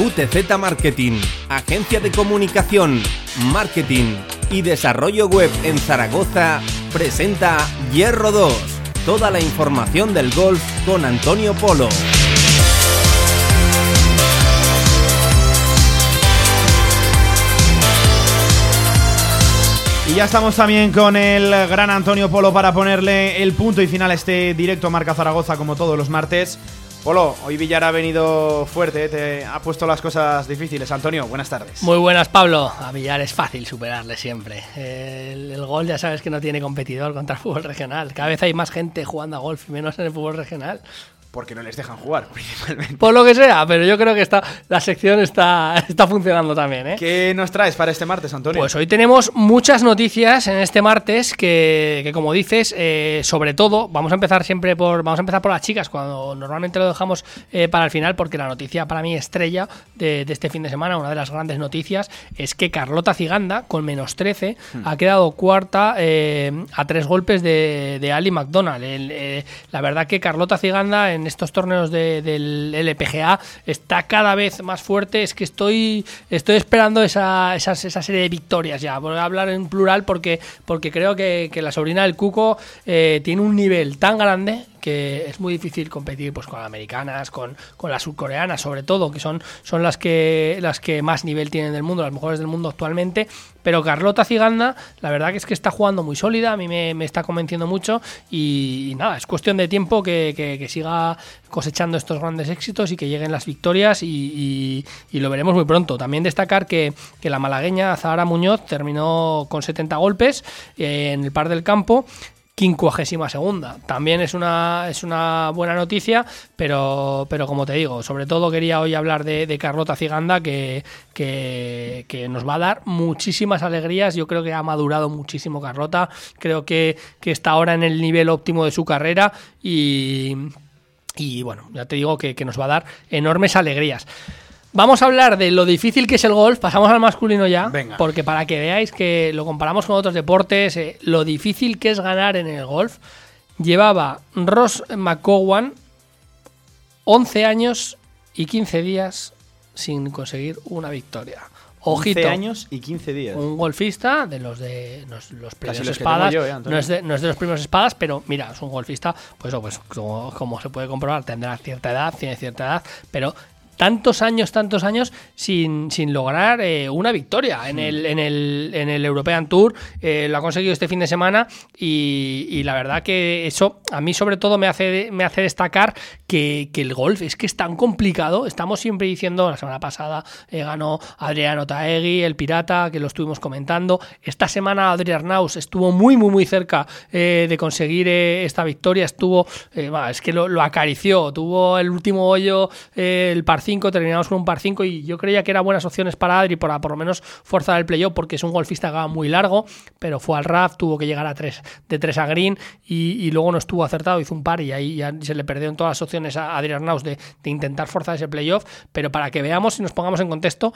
QTZ Marketing, agencia de comunicación, marketing y desarrollo web en Zaragoza, presenta Hierro 2. Toda la información del golf con Antonio Polo. Y ya estamos también con el gran Antonio Polo para ponerle el punto y final a este directo Marca Zaragoza como todos los martes. Polo, hoy Villar ha venido fuerte, te ha puesto las cosas difíciles. Antonio, buenas tardes. Muy buenas, Pablo. A Villar es fácil superarle siempre. El, el, gol ya sabes que no tiene competidor contra el fútbol regional. Cada vez hay más gente jugando a golf y menos en el fútbol regional porque no les dejan jugar, principalmente. Por lo que sea, pero yo creo que está, la sección está, está funcionando también. ¿eh? ¿Qué nos traes para este martes, Antonio? Pues hoy tenemos muchas noticias en este martes que, que como dices, eh, sobre todo, vamos a empezar siempre por, vamos a empezar por las chicas, cuando normalmente lo dejamos eh, para el final, porque la noticia para mí estrella de, de, este fin de semana, una de las grandes noticias, es que Carlota Ciganda, con menos 13, hmm. ha quedado cuarta eh, a tres golpes de, de Ali McDonald. El, la verdad que Carlota Ciganda en estos torneos de, del LPGA está cada vez más fuerte. Es que estoy, estoy esperando esa, esa, esa serie de victorias ya. Voy a hablar en plural porque, porque creo que, que la sobrina del Cuco eh, tiene un nivel tan grande que es muy difícil competir pues con americanas, con, con las surcoreanas sobre todo, que son, son las que las que más nivel tienen del mundo, las mejores del mundo actualmente. Pero Carlota Ciganda, la verdad que es que está jugando muy sólida, a mí me, me está convenciendo mucho y, nada, es cuestión de tiempo que, que, siga cosechando estos grandes éxitos y que lleguen las victorias y, y, y lo veremos muy pronto. También destacar que, que, la malagueña Zahara Muñoz terminó con 70 golpes eh, en el par del campo quincuagésima segunda. También es una, es una buena noticia, pero, pero como te digo, sobre todo quería hoy hablar de, de Carlota Ciganda, que, que, nos va a dar muchísimas alegrías. Yo creo que ha madurado muchísimo Carlota, creo que, que está ahora en el nivel óptimo de su carrera y, y bueno, ya te digo que, que nos va a dar enormes alegrías. Vamos a hablar de lo difícil que es el golf, pasamos al masculino ya, Venga. porque para que veáis que lo comparamos con otros deportes, eh, lo difícil que es ganar en el golf, llevaba Ross McCowan 11 años y 15 días sin conseguir una victoria. Ojito, 11 años y 15 días. Un golfista de los de los, los primeros espadas. Yo, eh, no, es de, no, es de, los primeros espadas, pero mira, es un golfista, pues, oh, pues como, como se puede comprobar, tendrá cierta edad, tiene cierta edad, pero tantos años, tantos años sin, sin lograr eh, una victoria en, el, en, el, en el European Tour. Eh, lo ha conseguido este fin de semana y, y, la verdad que eso a mí sobre todo me hace, me hace destacar que, que, el golf es que es tan complicado. Estamos siempre diciendo, la semana pasada eh, ganó Adriano Taegui, el pirata, que lo estuvimos comentando. Esta semana Adrián Arnaus estuvo muy, muy, muy cerca eh, de conseguir esta victoria. Estuvo, bah, es que lo, lo, acarició, tuvo el último hoyo, el par 5, terminamos con un par 5 y yo creía que eran buenas opciones para Adri para por lo menos forzar el playoff porque es un golfista que va muy largo, pero fue al RAF, tuvo que llegar a 3 de 3 a green y, luego no estuvo acertado, hizo un par y ahí ya se le perdieron todas las opciones a Adri Arnaus de, de intentar forzar ese playoff, pero para que veamos y nos pongamos en contexto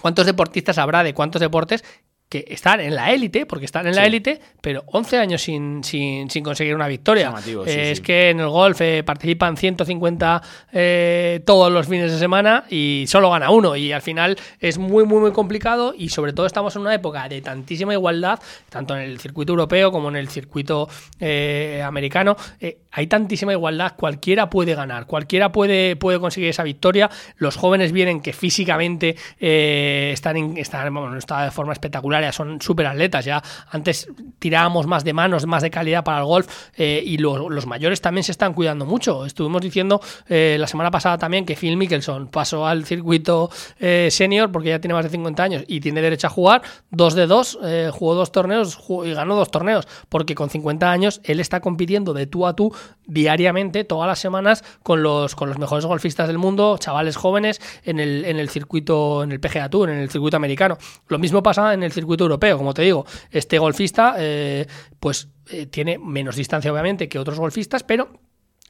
cuántos deportistas habrá de cuántos deportes que están en la élite, porque están en sí. la élite, pero 11 años sin, sin, sin conseguir una victoria. Sí, eh, es sí. que en el golf eh, participan 150 eh, todos los fines de semana y solo gana uno. Y al final es muy, muy, muy complicado y sobre todo estamos en una época de tantísima igualdad, tanto en el circuito europeo como en el circuito eh, americano. hay tantísima igualdad, cualquiera puede ganar, cualquiera puede, puede conseguir esa victoria. Los jóvenes vienen que físicamente eh, están, en, están bueno, está de forma espectacular son súper atletas. Ya antes tirábamos más de manos, más de calidad para el golf eh, y lo, los mayores también se están cuidando mucho. Estuvimos diciendo eh, la semana pasada también que Phil Mickelson pasó al circuito eh, senior porque ya tiene más de 50 años y tiene derecho a jugar dos de dos, jugó dos torneos y ganó dos torneos porque con 50 años él está compitiendo de tú a tú diariamente, todas las semanas, con los, con los mejores golfistas del mundo, chavales jóvenes en el, en el circuito, en el PGA Tour, en el circuito americano. Lo mismo pasa en el circuito europeo, como te digo, este golfista eh, pues eh, tiene menos distancia obviamente que otros golfistas, pero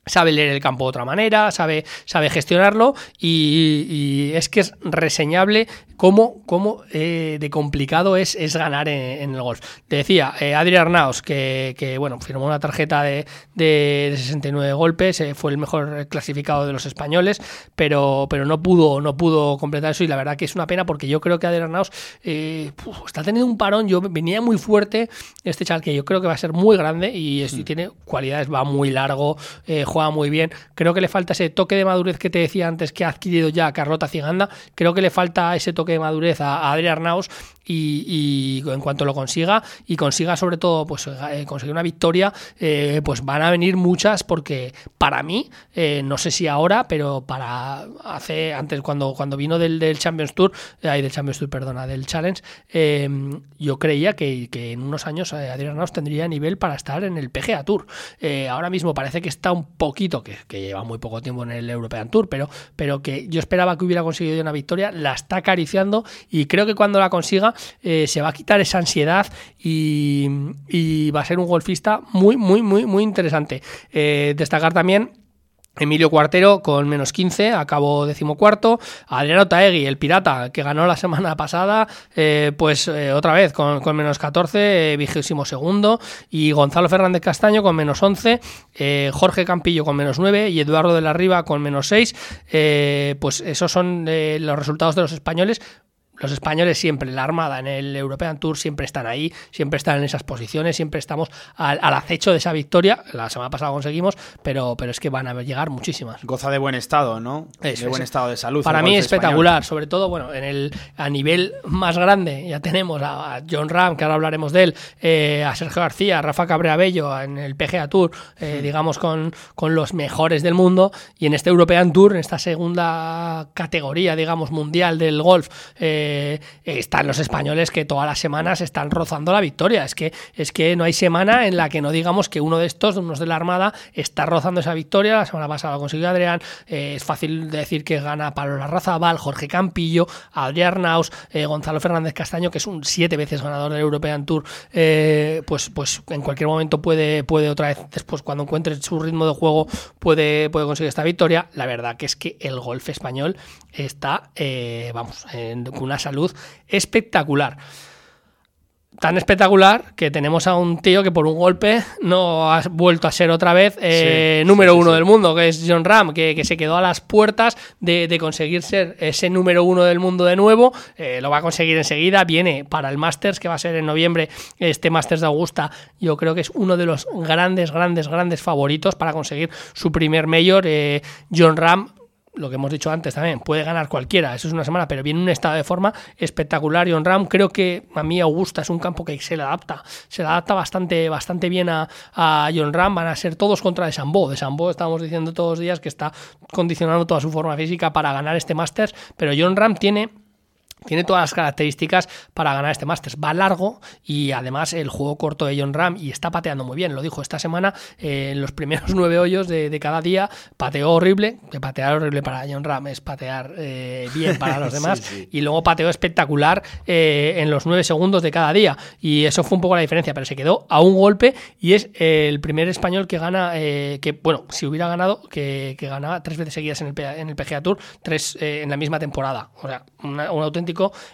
sabe leer el campo de otra manera, sabe, sabe gestionarlo y, es que es reseñable cómo, cómo eh, de complicado es, es ganar en, el golf. Te decía, eh, Adrián Arnaus, que, que, bueno, firmó una tarjeta de, de, 69 golpes, eh, fue el mejor clasificado de los españoles, pero, pero no pudo, no pudo completar eso y la verdad que es una pena porque yo creo que Adrián Arnaus está teniendo un parón, yo venía muy fuerte este chaval que yo creo que va a ser muy grande y, mm. tiene cualidades, va muy largo, juega muy bien, creo que le falta ese toque de madurez que te decía antes que ha adquirido ya Carlota Ciganda, creo que le falta ese toque de madurez a, Adrián Arnaus y, en cuanto lo consiga y consiga sobre todo pues eh, conseguir una victoria eh, pues van a venir muchas porque para mí eh, no sé si ahora pero para hace antes cuando cuando vino del, Champions Tour del Champions Tour perdona del Challenge yo creía que, en unos años Adrián Arnaus tendría nivel para estar en el PGA Tour. Ahora mismo parece que está un poquito que, que, lleva muy poco tiempo en el European Tour pero pero que yo esperaba que hubiera conseguido una victoria la está acariciando y creo que cuando la consiga eh, se va a quitar esa ansiedad y, va a ser un golfista muy, muy, muy, muy interesante. Eh, destacar también Emilio Cuartero con menos 15, acabó decimocuarto. Adriano Taegui, el pirata, que ganó la semana pasada, eh, pues otra vez con, menos 14, vigésimo segundo. Y Gonzalo Fernández Castaño con menos 11, Jorge Campillo con menos 9 y Eduardo de la Riva con menos 6. pues esos son los resultados de los españoles los españoles siempre, la Armada en el European Tour siempre están ahí, siempre están en esas posiciones, siempre estamos al, acecho de esa victoria. La semana pasada conseguimos, pero, pero es que van a llegar muchísimas. Goza de buen estado, ¿no? de buen estado de salud. Para mí espectacular, sobre todo, bueno, en el a nivel más grande ya tenemos a, John Ram, que ahora hablaremos de él, eh, a Sergio García, a Rafa Cabrera Bello en el PGA Tour, eh, digamos con, con los mejores del mundo, y en este European Tour, en esta segunda categoría, digamos, mundial del golf, eh, eh, están los españoles que todas las semanas están rozando la victoria. Es que, es que no hay semana en la que no digamos que uno de estos, unos de la Armada, está rozando esa victoria. La semana pasada lo consiguió Adrián. Eh, es fácil decir que gana Pablo Larrazabal, Jorge Campillo, Adrián Arnaus, eh, Gonzalo Fernández Castaño, que es un siete veces ganador del European Tour. pues, pues en cualquier momento puede, puede otra vez, después cuando encuentre su ritmo de juego, puede, puede conseguir esta victoria. La verdad que es que el golf español está, vamos, en una salud espectacular. Tan espectacular que tenemos a un tío que por un golpe no ha vuelto a ser otra vez eh, número uno del mundo, que es John Ram, que, se quedó a las puertas de, conseguir ser ese número uno del mundo de nuevo. Eh, lo va a conseguir enseguida. Viene para el Masters, que va a ser en noviembre, este Masters de Augusta. Yo creo que es uno de los grandes, grandes, grandes favoritos para conseguir su primer mayor. Eh, John Ram lo que hemos dicho antes también, puede ganar cualquiera, eso es una semana, pero viene en un estado de forma espectacular. John Ram, creo que a mí Augusta es un campo que se le adapta, se le adapta bastante, bastante bien a, a John Ram, van a ser todos contra de Sambo. De Sambo estamos diciendo todos los días que está condicionando toda su forma física para ganar este Masters, pero John Ram tiene tiene todas las características para ganar este Masters. Va largo y además el juego corto de John Ram y está pateando muy bien. Lo dijo esta semana eh, en los primeros nueve hoyos de, cada día. Pateó horrible. Que patear horrible para John Ram es patear eh, bien para los demás. Y luego pateó espectacular eh, en los nueve segundos de cada día. Y eso fue un poco la diferencia. Pero se quedó a un golpe y es el primer español que gana. que, bueno, si hubiera ganado, que, ganaba tres veces seguidas en el, en el PGA Tour, tres en la misma temporada. O sea, un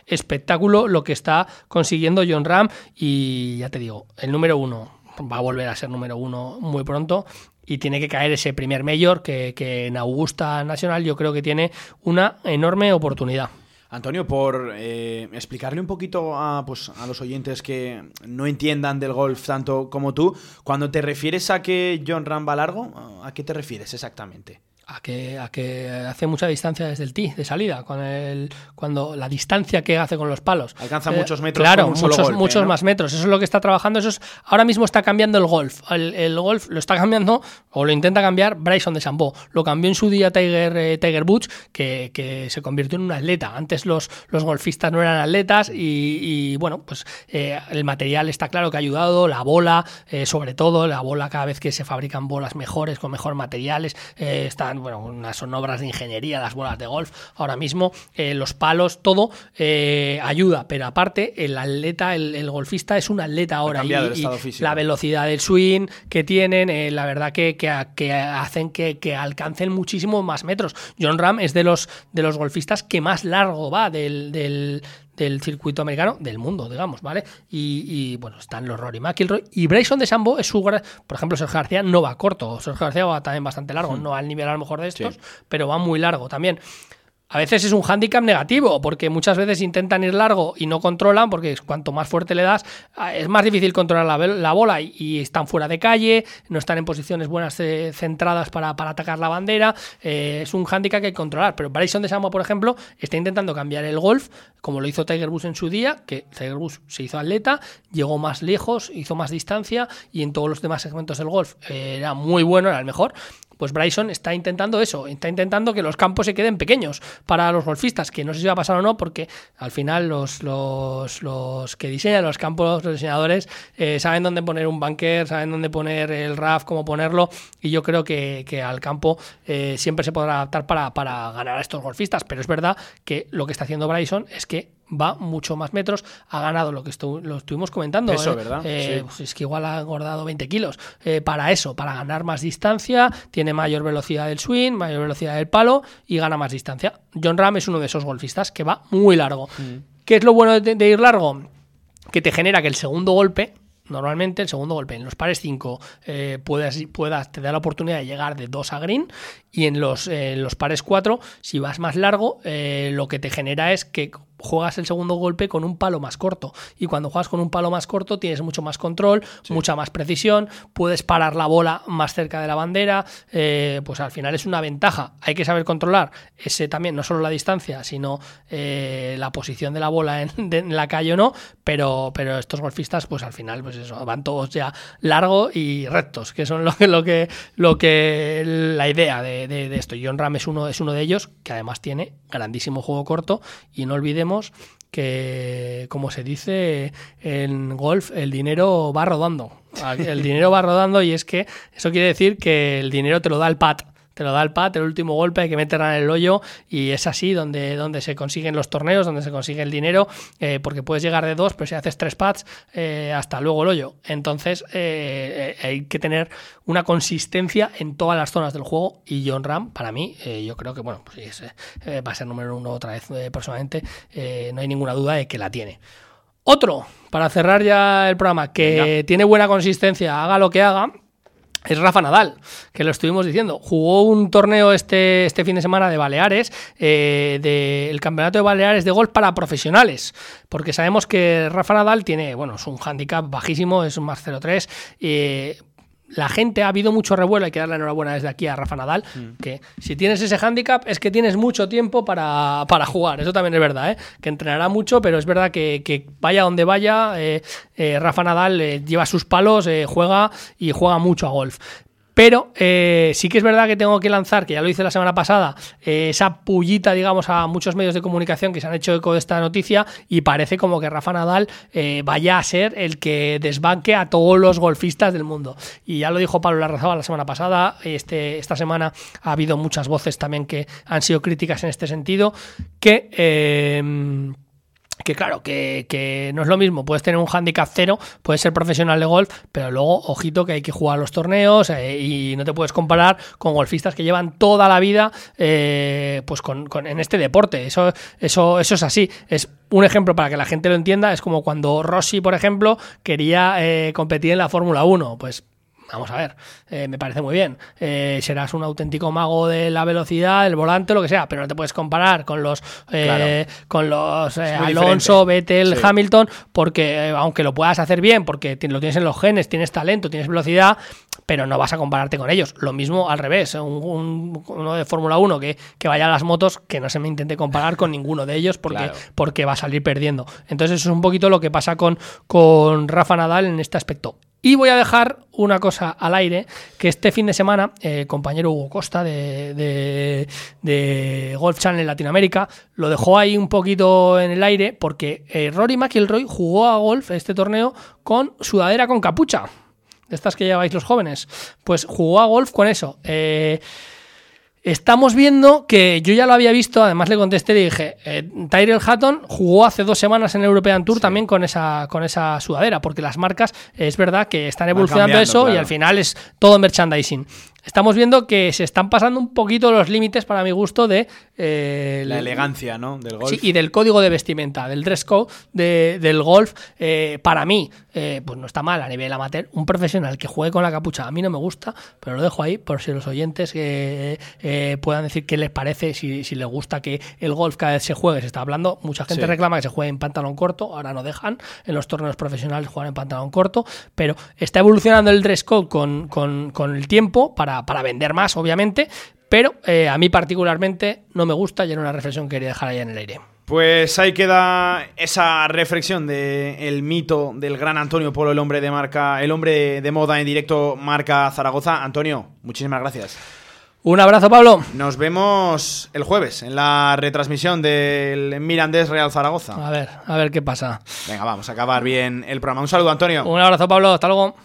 espectáculo lo que está consiguiendo John Ram y ya te digo, el número uno va a volver a ser número uno muy pronto y tiene que caer ese primer mayor que, en Augusta Nacional yo creo que tiene una enorme oportunidad. Antonio, por eh, explicarle un poquito a, pues, a los oyentes que no entiendan del golf tanto como tú, cuando te refieres a que John Ram va largo, ¿a qué te refieres exactamente? A que, a que hace mucha distancia desde el tee de salida, con el, cuando la distancia que hace con los palos. Alcanza eh, muchos metros. Claro, muchos, muchos más metros. Eso es lo que está trabajando. Eso es, ahora mismo está cambiando el golf. El, golf lo está cambiando, o lo intenta cambiar Bryson de Sambo. Lo cambió en su día Tiger, eh, Tiger Woods, que, que, se convirtió en un atleta. Antes los, los golfistas no eran atletas y, bueno, pues eh, el material está claro que ha ayudado, la bola, sobre todo, la bola cada vez que se fabrican bolas mejores, con mejores materiales, está están, bueno, unas son obras de ingeniería, las bolas de golf, ahora mismo, eh, los palos, todo eh, ayuda, pero aparte, el atleta, el, golfista es un atleta ahora. y, la velocidad del swing que tienen, eh, la verdad que, que, hacen que, que, alcancen muchísimo más metros. John Ram es de los, de los golfistas que más largo va del, del del circuito americano del mundo, digamos, ¿vale? Y, bueno, están los Rory McIlroy y Bryson de Sambo es su por ejemplo, Sergio García no va corto, Sergio García va también bastante largo, hmm. no al nivel a lo mejor de estos, pero va muy largo también a veces es un hándicap negativo, porque muchas veces intentan ir largo y no controlan, porque cuanto más fuerte le das, ah, es más difícil controlar la, bola y, están fuera de calle, no están en posiciones buenas eh, centradas para, atacar la bandera. Eh, es un hándicap que hay que controlar. Pero Bryson de Samo, por ejemplo, está intentando cambiar el golf, como lo hizo Tiger Woods en su día, que Tiger Woods se hizo atleta, llegó más lejos, hizo más distancia y en todos los demás segmentos del golf eh, era muy bueno, era el mejor. Pues Bryson está intentando eso, está intentando que los campos se queden pequeños para los golfistas, que no sé si va a pasar o no, porque al final los, los, los que diseñan los campos, los diseñadores, eh, saben dónde poner un bunker, saben dónde poner el RAF, cómo ponerlo, y yo creo que, al campo eh, siempre se podrá adaptar para, para ganar a estos golfistas, pero es verdad que lo que está haciendo Bryson es que va mucho más metros, ha ganado lo que lo estuvimos comentando. Eso, ¿eh? ¿verdad? Eh, pues es que igual ha engordado 20 kilos. Eh, para eso, para ganar más distancia, tiene mayor velocidad del swing, mayor velocidad del palo y gana más distancia. John Ram es uno de esos golfistas que va muy largo. Mm. ¿Qué es lo bueno de, ir largo? Que te genera que el segundo golpe, normalmente el segundo golpe en los pares 5 puedas, puedas, te da la oportunidad de llegar de 2 a green y en los, los pares 4 si vas más largo lo que te genera es que juegas el segundo golpe con un palo más corto. Y cuando juegas con un palo más corto tienes mucho más control, mucha más precisión, puedes parar la bola más cerca de la bandera, eh, pues al final es una ventaja. Hay que saber controlar ese también, no solo la distancia, sino eh, la posición de la bola en, la calle o no, pero, pero estos golfistas pues al final pues eso, van todos ya largo y rectos, que son lo que, lo que, lo que la idea de, de esto. John Ram es uno, es uno de ellos, que además tiene grandísimo juego corto y no olvidemos que, como se dice en golf, el dinero va rodando. El dinero va rodando y es que eso quiere decir que el dinero te lo da el pat te lo da el pat, el último golpe hay que meterla en el hoyo y es así donde, donde se consiguen los torneos, donde se consigue el dinero, eh, porque puedes llegar de dos, pero si haces tres pads, eh, hasta luego el hoyo. Entonces eh, hay que tener una consistencia en todas las zonas del juego y John Ram, para mí, yo creo que bueno, pues va a ser número uno otra vez personalmente, no hay ninguna duda de que la tiene. Otro, para cerrar ya el programa, que tiene buena consistencia, haga lo que haga, es Rafa Nadal, que lo estuvimos diciendo. Jugó un torneo este, este fin de semana de Baleares, eh, del Campeonato de Baleares de Golf para profesionales, porque sabemos que Rafa Nadal tiene, bueno, es un handicap bajísimo, es un más 0-3. Eh, la gente ha habido mucho revuelo, hay que darle enhorabuena desde aquí a Rafa Nadal, mm. que si tienes ese hándicap es que tienes mucho tiempo para, jugar, eso también es verdad, ¿eh? que entrenará mucho, pero es verdad que, vaya donde vaya, eh, eh, Rafa Nadal lleva sus palos, juega y juega mucho a golf. Pero eh, sí que es verdad que tengo que lanzar, que ya lo hice la semana pasada, eh, esa pullita, digamos, a muchos medios de comunicación que se han hecho eco de esta noticia y parece como que Rafa Nadal eh, vaya a ser el que desbanque a todos los golfistas del mundo. Y ya lo dijo Pablo Larrazaba la semana pasada, este, esta semana ha habido muchas voces también que han sido críticas en este sentido, que que claro, que, no es lo mismo, puedes tener un handicap cero, puedes ser profesional de golf, pero luego, ojito, que hay que jugar los torneos eh, y no te puedes comparar con golfistas que llevan toda la vida eh, pues con, en este deporte. Eso, eso, eso es así. Es un ejemplo para que la gente lo entienda, es como cuando Rossi, por ejemplo, quería eh, competir en la Fórmula 1. Pues vamos a ver, eh, me parece muy bien. Eh, serás un auténtico mago de la velocidad, el volante, lo que sea, pero no te puedes comparar con los eh, con los Alonso, Vettel, Hamilton, porque aunque lo puedas hacer bien, porque lo tienes en los genes, tienes talento, tienes velocidad, pero no vas a compararte con ellos. Lo mismo al revés, un, uno de Fórmula 1 que, que, vaya a las motos, que no se me intente comparar con ninguno de ellos porque, porque va a salir perdiendo. Entonces eso es un poquito lo que pasa con, con Rafa Nadal en este aspecto. Y voy a dejar una cosa al aire, que este fin de semana el compañero Hugo Costa de, Golf Channel Latinoamérica lo dejó ahí un poquito en el aire porque eh, Rory McIlroy jugó a golf este torneo con sudadera con capucha, de estas que lleváis los jóvenes. Pues jugó a golf con eso. Eh, Estamos viendo que yo ya lo había visto, además le contesté y dije, eh, Tyrell Hatton jugó hace dos semanas en el European Tour también con esa, con esa sudadera, porque las marcas es verdad que están evolucionando eso y al final es todo merchandising estamos viendo que se están pasando un poquito los límites, para mi gusto, de... Eh, la elegancia, ¿no? Del golf. Sí, y del código de vestimenta, del dress code del golf. Eh, para mí, eh, pues no está mal a nivel amateur. Un profesional que juegue con la capucha, a mí no me gusta, pero lo dejo ahí por si los oyentes puedan decir qué les parece, si, si les gusta que el golf cada vez se juegue. Se está hablando, mucha gente reclama que se juegue en pantalón corto, ahora no dejan en los torneos profesionales jugar en pantalón corto, pero está evolucionando el dress code con, con, con el tiempo para para, vender más, obviamente, pero eh, a mí particularmente no me gusta y era una reflexión que quería dejar ahí en el aire. Pues ahí queda esa reflexión del mito del gran Antonio Polo, el hombre de marca, el hombre de moda en directo marca Zaragoza. Antonio, muchísimas gracias. Un abrazo, Pablo. Nos vemos el jueves en la retransmisión del Mirandés Real Zaragoza. A ver, a ver qué pasa. Venga, vamos a acabar bien el programa. Un saludo, Antonio. Un abrazo, Pablo. Hasta luego.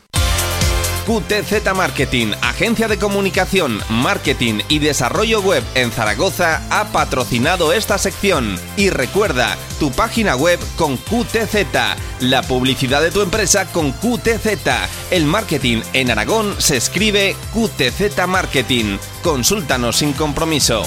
QTZ Marketing, agencia de comunicación, marketing y desarrollo web en Zaragoza, ha patrocinado esta sección. Y recuerda, tu página web con QTZ, la publicidad de tu empresa con QTZ. El marketing en Aragón se escribe QTZ Marketing. Consúltanos sin compromiso.